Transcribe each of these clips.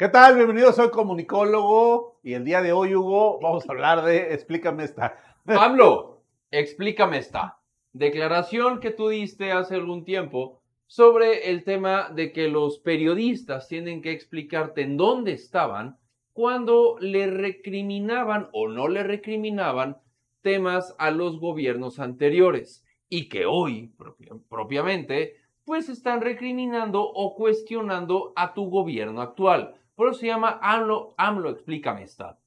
¿Qué tal? Bienvenido, soy comunicólogo y el día de hoy, Hugo, vamos a hablar de Explícame esta. Pablo, explícame esta. Declaración que tú diste hace algún tiempo sobre el tema de que los periodistas tienen que explicarte en dónde estaban cuando le recriminaban o no le recriminaban temas a los gobiernos anteriores y que hoy, propiamente, pues están recriminando o cuestionando a tu gobierno actual. Por eso se llama AMLO, AMLO, explícame esta.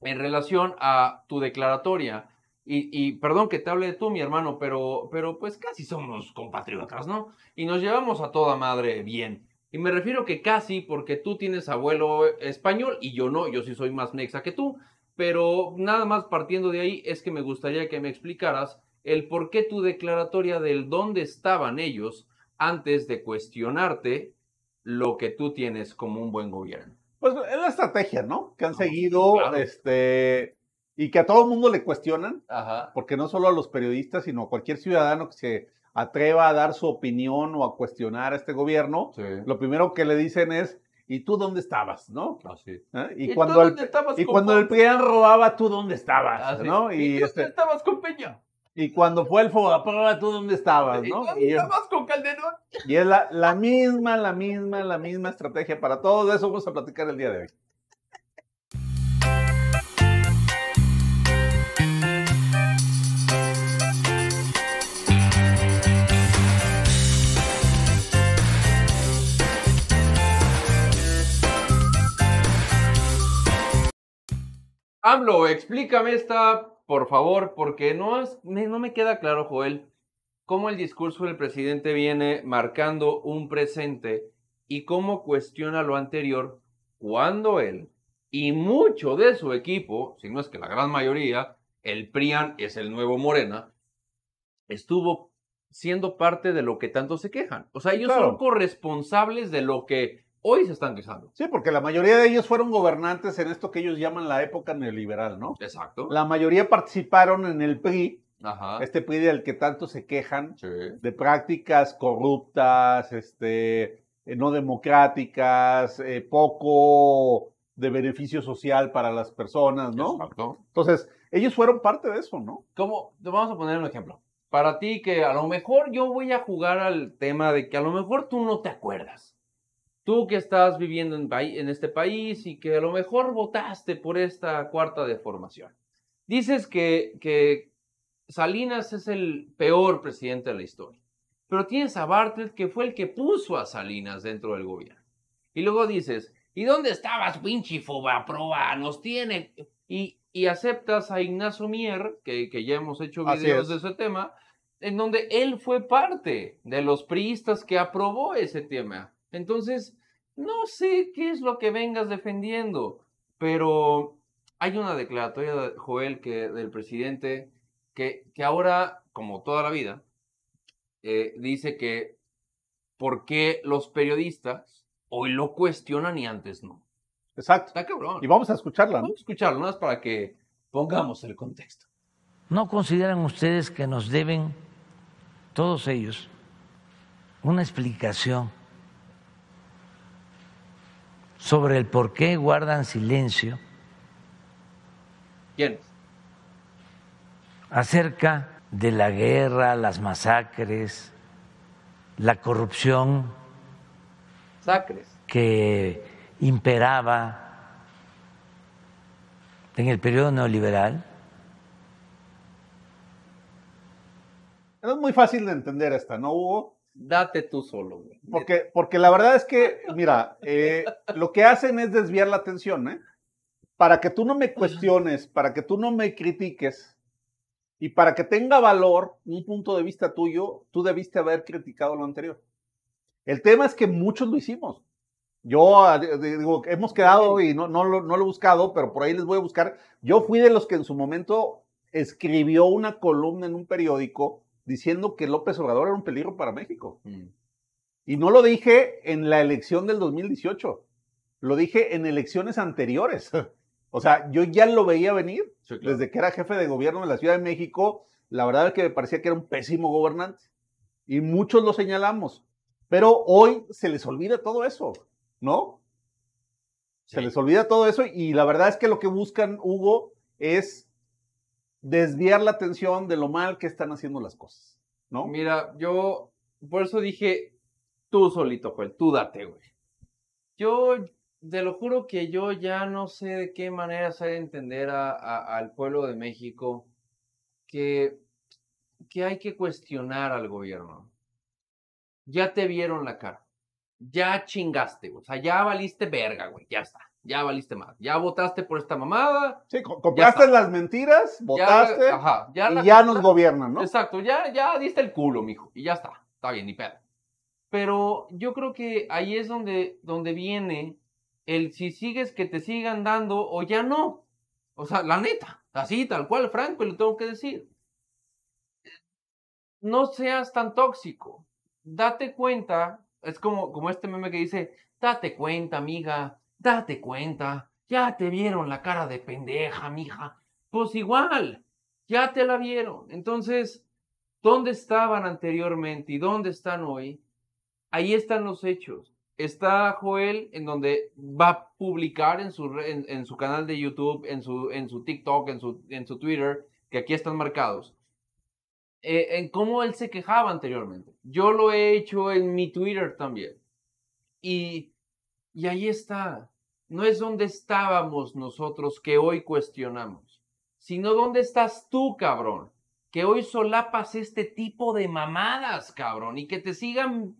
En relación a tu declaratoria, y, perdón que te hable de tú, mi hermano, pero, pero pues casi somos compatriotas, ¿no? Y nos llevamos a toda madre bien. Y me refiero que casi porque tú tienes abuelo español y yo no, yo sí soy más nexa que tú. Pero nada más partiendo de ahí es que me gustaría que me explicaras el por qué tu declaratoria del dónde estaban ellos antes de cuestionarte lo que tú tienes como un buen gobierno. Pues es la estrategia, ¿no? Que han seguido, este, y que a todo el mundo le cuestionan, porque no solo a los periodistas, sino a cualquier ciudadano que se atreva a dar su opinión o a cuestionar a este gobierno, lo primero que le dicen es, ¿y tú dónde estabas? ¿no? Así. ¿Eh? Y, cuando el, y cuando el PRIAN robaba, ¿tú dónde estabas? Así. ¿no? ¿Y, ¿Y tú este, estabas con Peña? Y cuando fue el prueba, ¿tú dónde estabas? ¿no? ¿Y estabas con Calderón? Y es la, la, misma, la misma, la misma estrategia para todo eso vamos a platicar el día de hoy. Hablo, explícame esta por favor, porque no, es, no me queda claro, Joel, cómo el discurso del presidente viene marcando un presente y cómo cuestiona lo anterior cuando él y mucho de su equipo, si no es que la gran mayoría, el PRIAN es el nuevo Morena, estuvo siendo parte de lo que tanto se quejan. O sea, ellos son corresponsables de lo que hoy se están quejando. Sí, porque la mayoría de ellos fueron gobernantes en esto que ellos llaman la época neoliberal, ¿no? Exacto. La mayoría participaron en el PRI, este PRI del que tanto se quejan, de prácticas corruptas, este, eh, no democráticas, eh, poco de beneficio social para las personas, ¿no? Exacto. Entonces, ellos fueron parte de eso, ¿no? ¿Cómo? Vamos a poner un ejemplo. Para ti que a lo mejor yo voy a jugar al tema de que a lo mejor tú no te acuerdas tú que estás viviendo en, este país y que a lo mejor votaste por esta cuarta deformación. Dices que, que Salinas es el peor presidente de la historia, pero tienes a Bartlett que fue el que puso a Salinas dentro del gobierno. Y luego dices, ¿y dónde estabas, pinche proba? Nos tiene... Y, y aceptas a Ignacio Mier, que, que ya hemos hecho videos de ese tema, en donde él fue parte de los priistas que aprobó ese tema. Entonces, no sé qué es lo que vengas defendiendo, pero hay una declaratoria de Joel que, del presidente que, que ahora, como toda la vida, eh, dice que por qué los periodistas hoy lo cuestionan y antes no. Exacto. Está cabrón. Y vamos a escucharla. Vamos a escucharla, más para que pongamos el contexto. ¿No consideran ustedes que nos deben, todos ellos, una explicación sobre el por qué guardan silencio. ¿Quién? Acerca de la guerra, las masacres, la corrupción. Sacres. Que imperaba en el periodo neoliberal. Es muy fácil de entender esta, ¿no, Hugo? Date tú solo, güey. Porque, porque la verdad es que, mira, eh, lo que hacen es desviar la atención, ¿eh? Para que tú no me cuestiones, para que tú no me critiques y para que tenga valor un punto de vista tuyo, tú debiste haber criticado lo anterior. El tema es que muchos lo hicimos. Yo ah, digo, hemos quedado y no, no, lo, no lo he buscado, pero por ahí les voy a buscar. Yo fui de los que en su momento escribió una columna en un periódico diciendo que López Obrador era un peligro para México. Mm. Y no lo dije en la elección del 2018, lo dije en elecciones anteriores. o sea, yo ya lo veía venir desde que era jefe de gobierno de la Ciudad de México. La verdad es que me parecía que era un pésimo gobernante. Y muchos lo señalamos. Pero hoy se les olvida todo eso, ¿no? Se les olvida todo eso y la verdad es que lo que buscan, Hugo, es desviar la atención de lo mal que están haciendo las cosas, ¿no? Mira, yo por eso dije, tú solito, Joel, tú date, güey. Yo te lo juro que yo ya no sé de qué manera hacer entender a- a- al pueblo de México que, que hay que cuestionar al gobierno. Ya te vieron la cara. Ya chingaste, güey. O sea, ya valiste verga, güey. Ya está. Ya valiste más. Ya votaste por esta mamada. Sí, co- compraste las mentiras, ya- votaste ajá, ya y ya nos gobiernan, ¿no? Exacto, ya, ya diste el culo, mijo, y ya está, está bien, ni pedo. Pero yo creo que ahí es donde, donde viene el si sigues que te sigan dando o ya no. O sea, la neta, así, tal cual, Franco, y lo tengo que decir. No seas tan tóxico. Date cuenta, es como, como este meme que dice, date cuenta, amiga, date cuenta. Ya te vieron la cara de pendeja, mija. Pues igual, ya te la vieron. Entonces, ¿dónde estaban anteriormente y dónde están hoy? Ahí están los hechos. Está Joel en donde va a publicar en su, en su canal de YouTube, en su, en su TikTok, en su, en su Twitter, que aquí están marcados, eh, en cómo él se quejaba anteriormente. Yo lo he hecho en mi Twitter también. Y, y ahí está. No es donde estábamos nosotros que hoy cuestionamos, sino dónde estás tú, cabrón, que hoy solapas este tipo de mamadas, cabrón, y que te sigan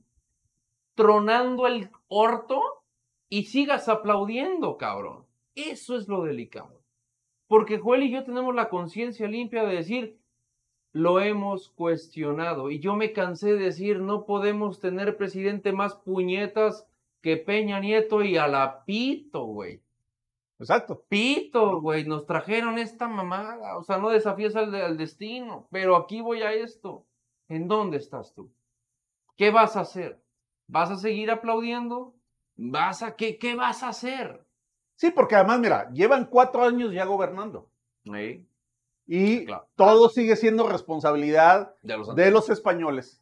tronando el orto y sigas aplaudiendo, cabrón. Eso es lo delicado. Porque Joel y yo tenemos la conciencia limpia de decir, lo hemos cuestionado. Y yo me cansé de decir, no podemos tener presidente más puñetas que Peña Nieto y a la pito, güey. Exacto. Pito, güey, nos trajeron esta mamada. O sea, no desafíes al, al destino. Pero aquí voy a esto. ¿En dónde estás tú? ¿Qué vas a hacer? ¿Vas a seguir aplaudiendo? ¿Vas a qué? ¿Qué vas a hacer? Sí, porque además, mira, llevan cuatro años ya gobernando y Claro. todo sigue siendo responsabilidad De los, de los españoles,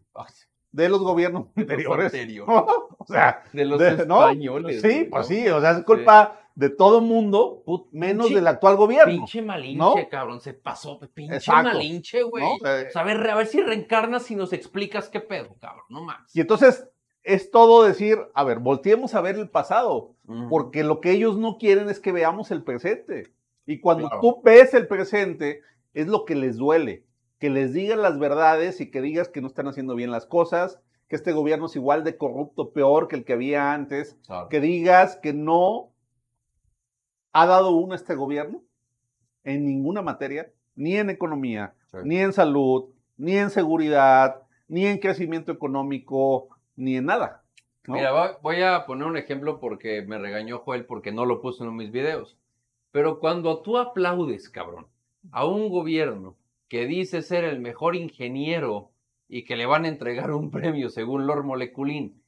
de los gobiernos anteriores. o sea, De los de- ¿no? españoles. sí, pues sí, o sea, es culpa de todo mundo, menos pinche- del actual gobierno. Pinche malinche, cabrón, se pasó. Pinche Exacto. malinche, güey. Eh, O sea, a ver, a ver si reencarnas y nos explicas qué pedo, cabrón, no más. y entonces es todo decir, a ver, volteemos a ver el pasado, porque lo que ellos no quieren es que veamos el presente. Y cuando Claro. tú ves el presente, es lo que les duele, que les digan las verdades y que digas que no están haciendo bien las cosas, que este gobierno es igual de corrupto, peor que el que había antes, Claro. que digas que no ha dado uno a este gobierno en ninguna materia, ni en economía, Sí. ni en salud, ni en seguridad, ni en crecimiento económico, ni en nada. ¿no? Mira, voy a poner un ejemplo porque me regañó Joel porque no lo puso en mis videos. Pero cuando tú aplaudes, cabrón, a un gobierno que dice ser el mejor ingeniero y que le van a entregar un premio según Lord Moleculín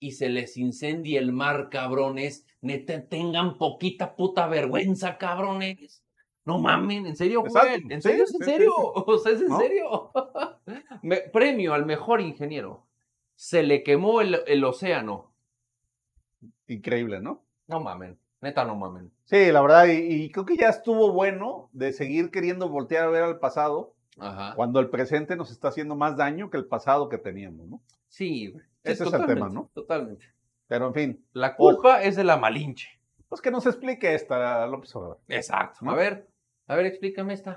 y se les incendia el mar, cabrones, neta, tengan poquita puta vergüenza, cabrones. No mamen, en serio, Exacto, en serio, es en serio, o sea, es en ¿No? serio. Me- premio al mejor ingeniero. Se le quemó el, el océano. Increíble, ¿no? No mamen, neta no mamen. Sí, la verdad, y, y creo que ya estuvo bueno de seguir queriendo voltear a ver al pasado Ajá. cuando el presente nos está haciendo más daño que el pasado que teníamos, ¿no? Sí, güey. Sí, Ese es el tema, ¿no? Totalmente. Pero en fin, La culpa es de la malinche. pues que nos explique esta López Obrador. Exacto. ¿No? A ver, a ver, explícame esta.